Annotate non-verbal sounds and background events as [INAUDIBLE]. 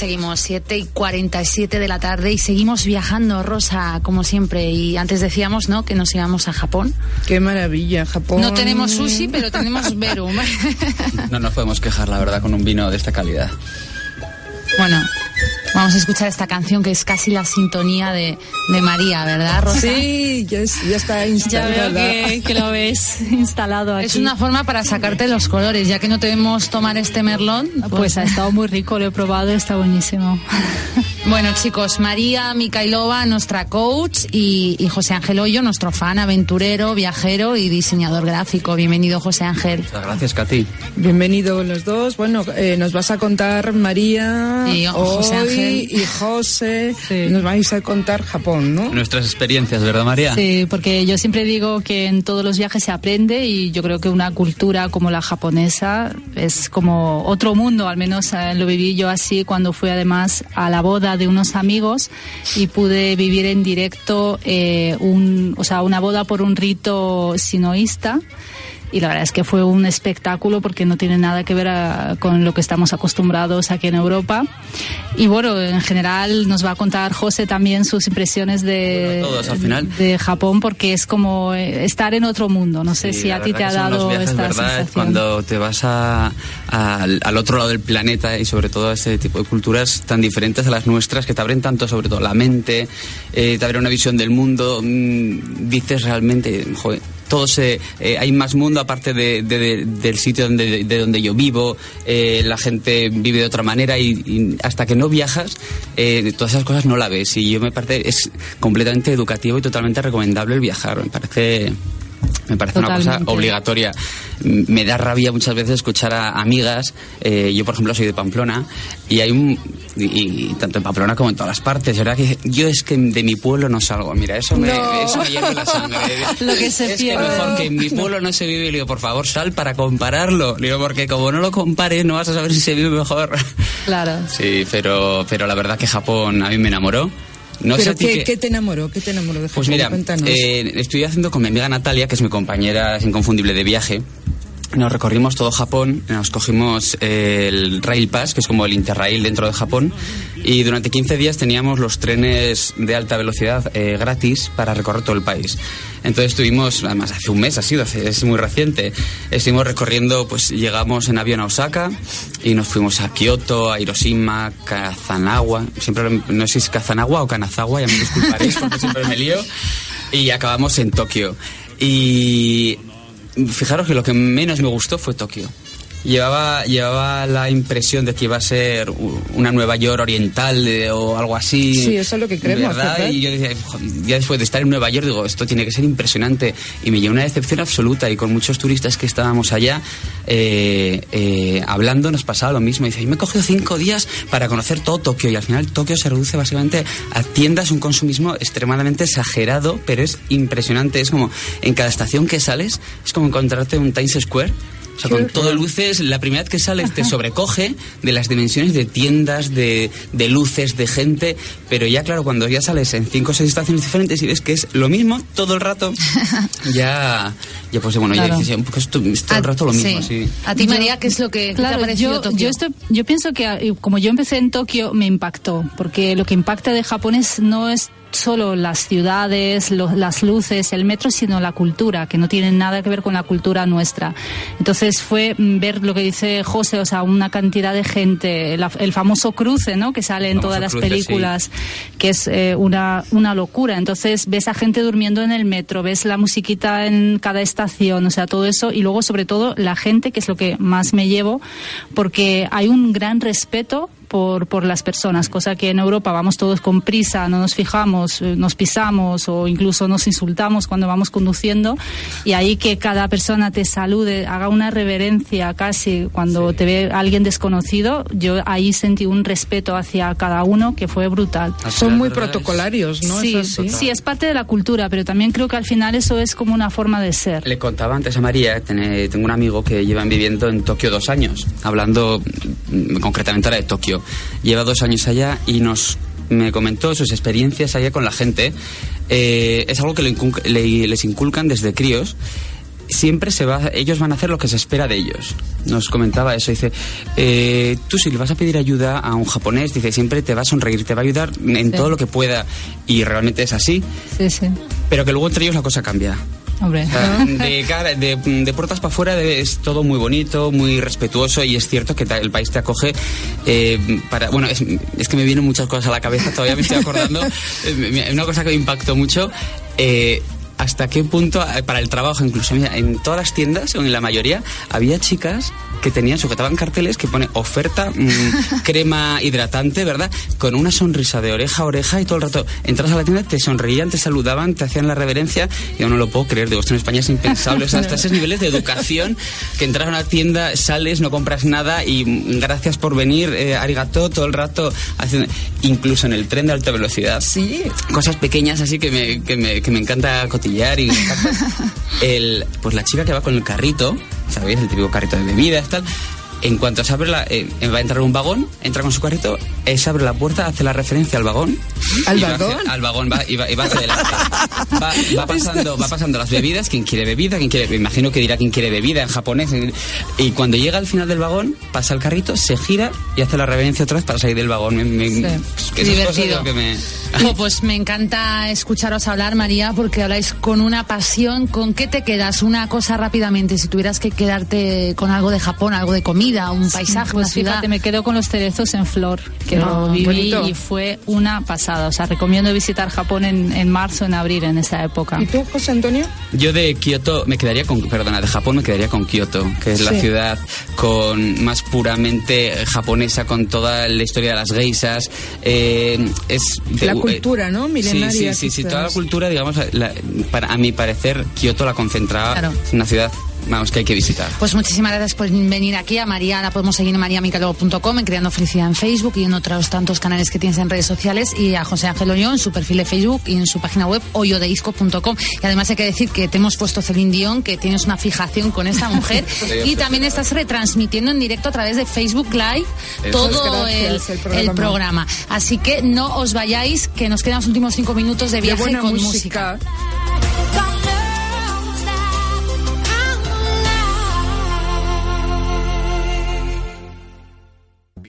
seguimos, 7 y 47 de la tarde y seguimos viajando, Rosa, como siempre. Y antes decíamos, ¿no?, que nos íbamos a Japón. Qué maravilla, Japón. No tenemos sushi, pero tenemos [LAUGHS] verum. no nos podemos quejar, la verdad, con un vino de esta calidad. Bueno, vamos a escuchar esta canción que es casi la sintonía de, de María, ¿verdad, Rosa? Sí, ya, ya está instalada. Ya veo que, lo ves instalado aquí. Es una forma para sacarte los colores, ya que no debemos tomar este merlón. Pues, pues ha estado muy rico, lo he probado, está buenísimo. [LAUGHS] Bueno, chicos, María Mikailova, nuestra coach, y, y, José Ángel Hoyo, nuestro fan, aventurero, viajero y diseñador gráfico. Bienvenido, José Ángel. Muchas gracias, Katy. Bienvenido los dos. Bueno, eh, nos vas a contar, María, y José Ángel. y José, sí. nos vais a contar Japón, ¿no? Nuestras experiencias, ¿verdad, María? Sí, porque yo siempre digo que en todos los viajes se aprende y yo creo que una cultura como la japonesa es como otro mundo, al menos eh, lo viví yo así cuando fui además a la boda de unos amigos y pude vivir en directo eh, un, o sea, una boda por un rito sinoísta y la verdad es que fue un espectáculo porque no tiene nada que ver a, con lo que estamos acostumbrados aquí en Europa. Y bueno, en general nos va a contar José también sus impresiones de, todos, al final. de Japón porque es como estar en otro mundo. No sé Sí, si a ti te ha dado viajes, esta ¿verdad? sensación. Cuando te vas a- a- al, otro lado del planeta y sobre todo a este tipo de culturas tan diferentes a las nuestras que te abren tanto sobre todo la mente, eh, te abren una visión del mundo, mm, dices realmente, joder, todo se, eh, hay más mundo aparte de, de- de- del sitio donde, de donde yo vivo, eh, la gente vive de otra manera y, y hasta que no viajas, eh, todas esas cosas no la ves. Y yo me parece, es completamente educativo y totalmente recomendable el viajar, me parece... Me parece una cosa obligatoria. Me da rabia muchas veces escuchar a amigas. eh, yo, por ejemplo, soy de Pamplona y hay un. Y, y tanto en Pamplona como en todas las partes. ¿verdad? Que yo es que de mi pueblo no salgo. Mira, eso me, No. eso me hierve la sangre. [LAUGHS] Lo que se es pierde. que mejor que en mi pueblo no se vive. Le digo, por favor, sal para compararlo. Le digo, porque como no lo compares, no vas a saber si se vive mejor. Claro. Sí, pero, pero la verdad que Japón a mí me enamoró. No ¿Pero qué, qué- qué te enamoró? ¿Qué te enamoró pues mira, eh, estoy haciendo con mi amiga Natalia, que es mi compañera es inconfundible de viaje. Nos recorrimos todo Japón, nos cogimos eh, el Rail Pass, que es como el Interrail dentro de Japón, y durante 15 días teníamos los trenes de alta velocidad eh, gratis para recorrer todo el país. Entonces estuvimos, además hace un mes ha sido, es muy reciente, estuvimos recorriendo, pues llegamos en avión a Osaka y nos fuimos a Kioto, a Hiroshima, Kazanawa, siempre no sé si es Kazanawa o Kanazawa, ya me disculparéis porque siempre me lío, y acabamos en Tokio. Y fijaros que lo que menos me gustó fue Tokio. Llevaba, llevaba la impresión de que iba a ser una Nueva York oriental eh, o algo así. Sí, eso es lo que creemos, ¿verdad? ¿verdad? Y yo decía, ya después de estar en Nueva York, digo, esto tiene que ser impresionante. Y me llevó una decepción absoluta. Y con muchos turistas que estábamos allá eh, eh, hablando, nos pasaba lo mismo. Dice, "Y me he cogido cinco días para conocer todo Tokio. Y al final Tokio se reduce básicamente a tiendas, un consumismo extremadamente exagerado, pero es impresionante. Es como en cada estación que sales, es como encontrarte un Times Square. O sea, Qué con todo luces, la primera vez que sales te sobrecoge de las dimensiones de tiendas, de, de luces, de gente, pero ya claro, cuando ya sales en cinco o seis estaciones diferentes y ves que es lo mismo todo el rato, [LAUGHS] ya, ya pues bueno, Claro. ya dices, pues es todo el rato lo mismo, sí. A ti, María, ¿qué es lo que qué te ha Claro, parecido yo, Tokio? yo, estoy- yo pienso que eh, como yo empecé en Tokio me impactó, porque lo que impacta de Japón es, no es solo las ciudades, lo- las luces, el metro, sino la cultura, que no tienen nada que ver con la cultura nuestra. Entonces fue mm, ver lo que dice José, o sea, una cantidad de gente, la- el famoso cruce, ¿no? Que sale en todas las cruce, sí. películas, que es eh, una, una locura. Entonces ves a gente durmiendo en el metro, ves la musiquita en cada estación, o sea, todo eso. Y luego, sobre todo, la gente, que es lo que más me llevo, porque hay un gran respeto por, por las personas, cosa que en Europa vamos todos con prisa, no nos fijamos, eh, nos pisamos o incluso nos insultamos cuando vamos conduciendo y ahí que cada persona te salude, haga una reverencia casi cuando te ve alguien desconocido, yo ahí sentí un respeto hacia cada uno que fue brutal. Al Son muy protocolarios, ¿no? Sí, Es sí, es parte de la cultura, pero también creo que al final eso es como una forma de ser. Le contaba antes a María, tengo un amigo que llevan viviendo en Tokio dos años, hablando mm, concretamente ahora de Tokio. Lleva dos años allá y nos me comentó sus experiencias allá con la gente. Eh, es algo que le incul- le- les inculcan desde críos siempre se va, ellos van a hacer lo que se espera de ellos. Nos comentaba eso, dice, eh, tú si le vas a pedir ayuda a un japonés, dice, siempre te va a sonreír, te va a ayudar en Sí. todo lo que pueda. Y realmente es así, Sí, sí. pero que luego entre ellos la cosa cambia. Hombre. O sea, [LAUGHS] de, cara- de, de puertas para afuera es todo muy bonito, muy respetuoso y es cierto que el país te acoge eh, para... Bueno, es, es que me vienen muchas cosas a la cabeza, todavía me estoy acordando. [LAUGHS] Eh, Una cosa que me impactó mucho, eh, hasta qué punto eh, para el trabajo, incluso mira, en todas las tiendas, o en la mayoría, había chicas que tenían, sujetaban carteles que pone oferta mm, [LAUGHS] crema hidratante, ¿verdad? Con una sonrisa de oreja a oreja y todo el rato entras a la tienda, te sonreían, te saludaban, te hacían la reverencia. Yo no lo puedo creer, digo, esto en España es impensable. O sea, hasta [LAUGHS] esos niveles de educación que entras a una tienda, sales, no compras nada y mm, gracias por venir, eh, arigato, todo el rato, haciendo- incluso en el tren de alta velocidad Sí. cosas pequeñas así que me, que me, que me encanta cotillar y [LAUGHS] el, pues la chica que va con el carrito, ¿sabéis? El típico carrito de bebidas, tal. En cuanto se abre la, eh, va a entrar en un vagón, entra con su carrito, eh, se abre la puerta, hace la referencia al vagón. ¿Al y va vagón? hacia- al vagón, va, y va, y va hacia adelante. Va, va pasando, va pasando las bebidas, quien quiere bebida, quien quiere, me imagino que dirá quien quiere bebida en japonés. en- y cuando llega al final del vagón, pasa el carrito, se gira y hace la reverencia otra vez para salir del vagón. Me- que Divertido. lo que me... Jo, pues me encanta escucharos hablar, María, porque habláis con una pasión. ¿Con qué te quedas? Una cosa rápidamente, si tuvieras que quedarte con algo de Japón, algo de comida, un paisaje, Pues una ciudad. fíjate, me quedo con los cerezos en flor, que Ah, lo viví bonito. y fue una pasada. O sea, recomiendo visitar Japón en, en marzo, en abril, en esa época. ¿Y tú, José Antonio? Yo de Kioto me quedaría con, perdona, de Japón me quedaría con Kioto, que es la Sí. ciudad con más puramente japonesa, con toda la historia de las geisas. eh, es de- La cultura, ¿no? Milenaria, Sí, sí, sí, sí, toda la cultura, digamos, la- para, a mi parecer, Kioto la concentraba. Claro. Es una ciudad, vamos, que hay que visitar. Pues muchísimas gracias por venir aquí. A María la podemos seguir en mariamicalogo.com, en Creando Felicidad en Facebook y en otros tantos canales que tienes en redes sociales. Y a José Ángel Ollón en su perfil de Facebook y en su página web hoyodeisco.com. Y además hay que decir que te hemos puesto Celine Dion, que tienes una fijación con esta mujer. [LAUGHS] y también estás retransmitiendo en directo a través de Facebook Live todo el, gracias, el el programa. programa. Así que no os vayáis, que nos quedan los últimos cinco minutos de De viaje buena con música. música.